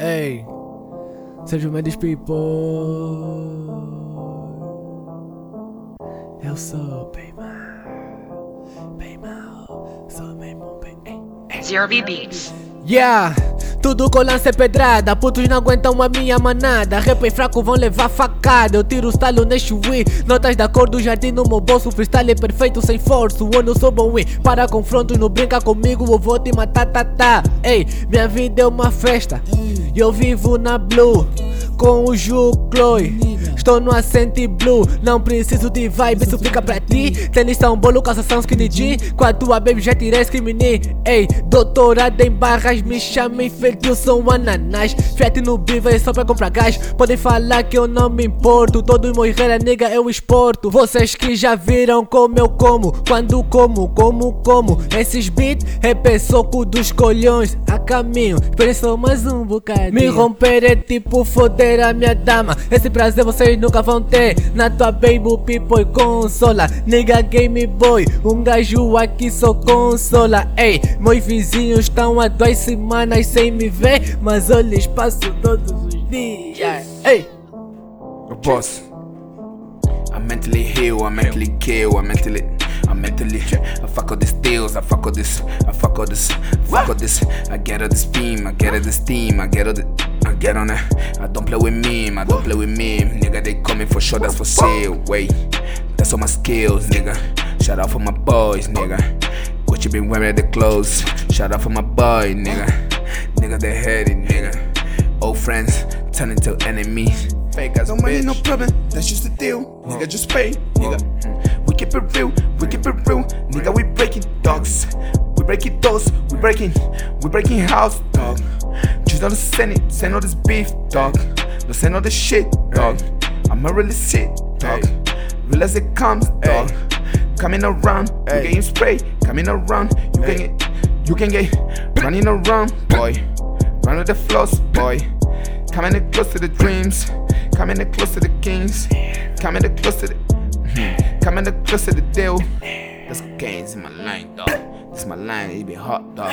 Ei, sejam meus people. Eu sou bem mal, bem mal, sou mesmo bem. Zero B Beats. Yeah, tudo com lance é pedrada, putos não aguentam a minha manada. Rap fraco vão levar facada. Eu tiro o stalo neste Wii, notas da cor do jardim no meu bolso. Freestyle é perfeito sem forço. Eu sou bom win, para confrontos, não brinca comigo. Eu vou te matar, tá, tá. Ei, minha vida é uma festa, e eu vivo na blue. Com o Ju Chloe, estou no Ascente Blue. Não preciso de vibe, isso fica pra ti. Tênis são bolo, calça são skinny jean. Com a tua baby já tirei screaming. Ei, doutorado em barras, me chamem feito, sou um ananás. Fiat no biva é só pra comprar gás. Podem falar que eu não me importo. Todo morrer a nega eu exporto. Vocês que já viram como eu como, quando como, como, como. Esses beats é soco dos colhões. A caminho, esperem mais um bocadinho. Me romper é tipo foder a minha dama. Esse prazer vocês nunca vão ter. Na tua baby people consola. Nigga Game Boy, um gajo aqui só consola. Ei, meus vizinhos estão há duas semanas sem me ver. Mas eu lhes passo todos os dias. Ei, boss. I mentally heal, I mentally kill, I mentally. I mentally, I fuck all these deals, I fuck all this, I fuck all this, fuck all this. I get all this beam, I get all this steam, I get all the, I get on it. I don't play with me, I don't play with me. They coming for sure, that's for sale. Wait, that's all my skills, nigga. Shout out for my boys, nigga. What you been wearing at the clothes. Shout out for my boy, nigga. Nigga, they heady, nigga. Old friends turn into enemies. Fake as No a money, no problem, that's just the deal. Nigga, just pay. Nigga, we keep it real, we keep it real. Nigga, we breaking dogs. We breaking doors, we breaking, we breaking house, dog. Just don't send it, send all this beef, dog. Don't send all this shit, dog. I'ma really sit, dog. Real as it comes, dog. Coming around, you getting sprayed. Coming around, you can get, you can get running around, boy. Run with the flows, boy. Coming in close to the dreams. Coming in close to the kings. Coming in close to the. Hmm. Coming in close to the deal. That's gains in my line, dog. This my line, it be hot, dog.